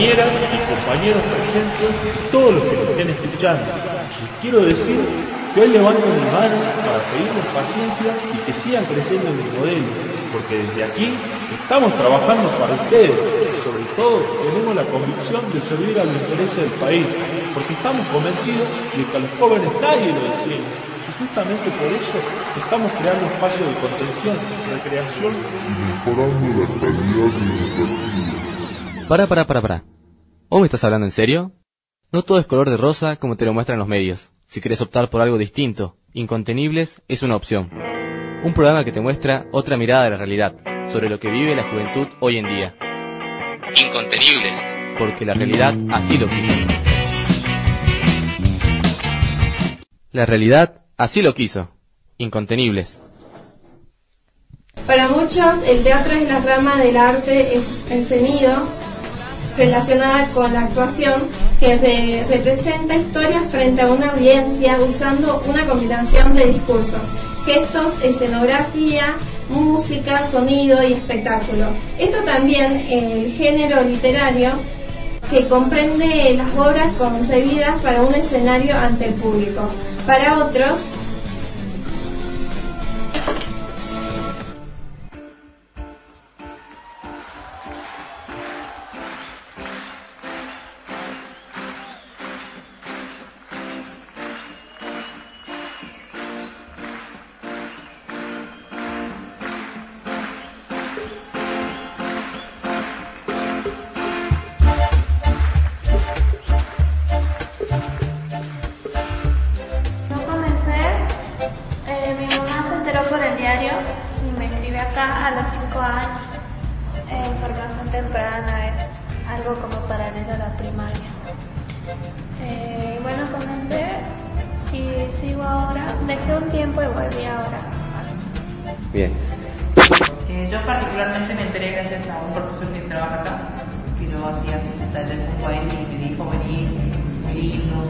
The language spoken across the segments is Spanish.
Compañeras y compañeros presentes, todos los que nos estén escuchando. Les quiero decir que hoy levanto mi mano para pedirles paciencia y que sigan creciendo en mi modelo, porque desde aquí estamos trabajando para ustedes sobre todo tenemos la convicción de servir a los intereses del país, porque estamos convencidos de que a los jóvenes nadie lo detiene. Y justamente por eso estamos creando espacios de contención, recreación y mejorando la calidad educativa. Para, para, para, para. ¿O me estás hablando en serio? No todo es color de rosa como te lo muestran los medios. Si quieres optar por algo distinto, Incontenibles es una opción. Un programa que te muestra otra mirada de la realidad, sobre lo que vive la juventud hoy en día. Incontenibles, porque la realidad así lo quiso. La realidad así lo quiso. Incontenibles. Para muchos, el teatro es la rama del arte escenido relacionada con la actuación que representa historias frente a una audiencia usando una combinación de discursos, gestos, escenografía, música, sonido y espectáculo. Esto también el género literario que comprende las obras concebidas para un escenario ante el público. Para otros, años, en eh, formación temprana es algo como paralelo a la primaria. Eh, bueno, comencé y sigo ahora. Dejé un tiempo y volví ahora. Bien. Eh, yo particularmente me enteré gracias a un profesor que trabaja acá, que yo hacía sus talleres con él y me dijo venir, vino.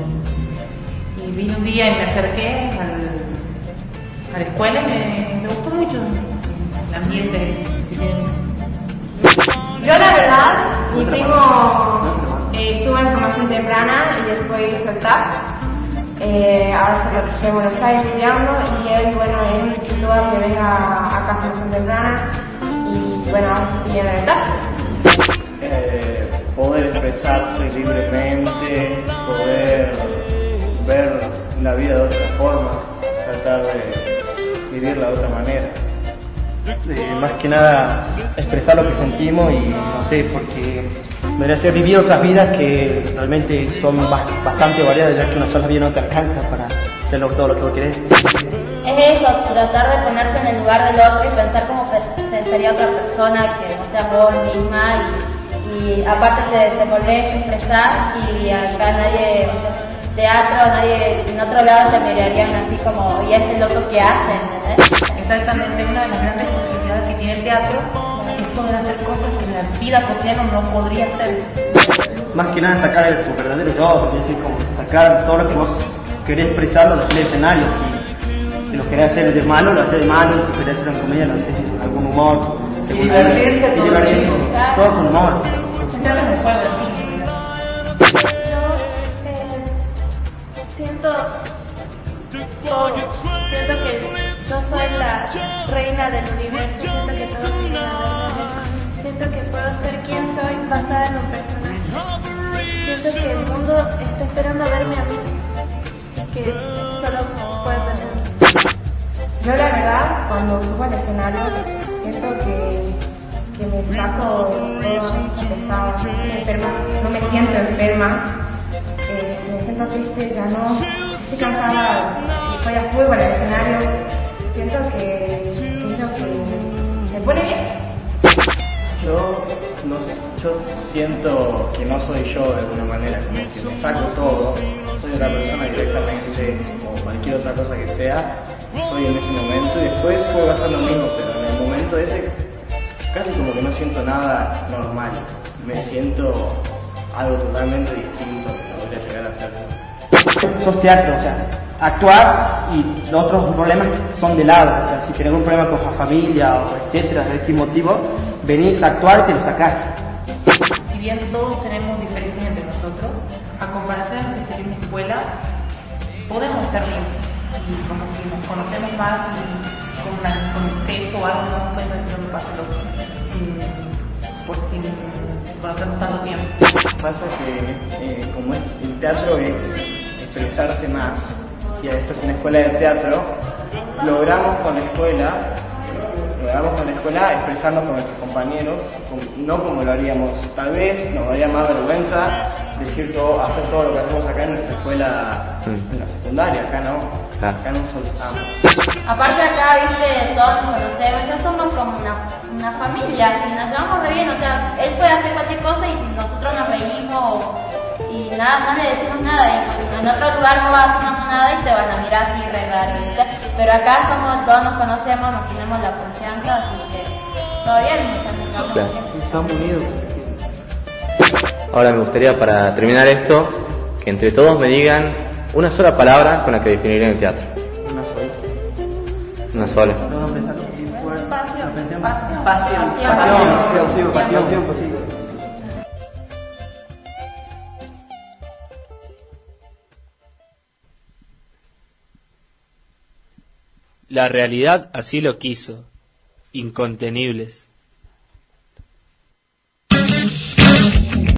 Y vino un día y me acerqué al, a la escuela y me, me gustó mucho el ambiente yo la verdad, mi primo eh, tuvo información temprana y después hizo eh, ahora está en Buenos estudiando y él, bueno, es un lugar que venga acá formación temprana y bueno, y en el TAP. Eh, poder expresarse libremente, poder ver la vida de otra forma, tratar de vivirla de otra manera hacer vivir otras vidas que realmente son bastante variadas, ya que una sola vida no te alcanza para hacer todo lo que vos querés. Es eso, tratar de ponerse en el lugar del otro y pensar cómo pensaría otra persona que no sea vos misma y, aparte se, se volvés a expresar y acá nadie, teatro, nadie, en otro lado te mirarían así como, y este loco que hacen, Exactamente, una de las grandes posibilidades que tiene el teatro poder hacer cosas que en la vida cotidiana no podría hacer. Más que nada sacar el, tu verdadero yo, decir, como sacar todo lo que vos querés expresarlo en el escenario. Si, si lo querés hacer de malo, lo haces de malo, si querés hacer una comedia, lo haces con algún humor. Y divertirse, todo, todo con humor. Yo siento, siento del universo, siento que todo Siento que puedo ser quien soy basada en un personaje. Siento que el mundo está esperando a verme a mí que solo puede verme Yo la verdad, cuando subo al escenario, siento que, que me saco pesado, enferma, no me siento enferma, eh, me siento triste, ya no estoy cansada y estoy a fuego el escenario. Siento que no, yo siento que no soy yo de alguna manera, como que me saco todo, soy otra persona directamente, o cualquier otra cosa que sea, soy en ese momento y después puedo hacer lo mismo, pero en el momento ese casi como que no siento nada normal, me siento algo totalmente distinto que podría llegar a ser. Sos teatro, o sea, actuás y los otros problemas son de lado, o sea, si tenés un problema con la familia o etcétera, de este motivo, venís a actuar y te lo sacás. Si bien todos tenemos diferencias entre nosotros, a comparación de que sería una escuela, podemos estar limpios y como que nos conocemos más y con, una, con un gesto o algo nos cuenta que no me pasa lo sin, por sin conocernos tanto tiempo. Pasa que eh, como el teatro es expresarse más y esto es una escuela de teatro, logramos con la escuela logramos con la escuela expresarnos con nuestros compañeros, con- no como lo haríamos tal vez, nos daría más vergüenza decir todo, hacer todo lo que hacemos acá en nuestra escuela, Mm. en la secundaria, acá no, acá no soltamos. Aparte acá, viste, todos nos conocemos, ya somos como una, una familia y nos llevamos re bien, o sea, él puede hacer cualquier cosa y nosotros nos reímos y nada, no le decimos nada y en- en otro lugar no hacemos nada y te van a mirar así re. Pero acá somos, todos nos conocemos, nos tenemos la confianza, así que todo bien, nos llevamos Claro. Estamos unidos. Ahora me gustaría para terminar esto, que entre todos me digan una sola palabra con la que definirían el teatro. Una sola. Una sola. No, no pensar con tiempo, bueno. Pasión, Pasión. pasión, Pasión, pasión, pasión, pasión. pasión, pasión, pasión, pasión. La realidad así lo quiso. Incontenibles.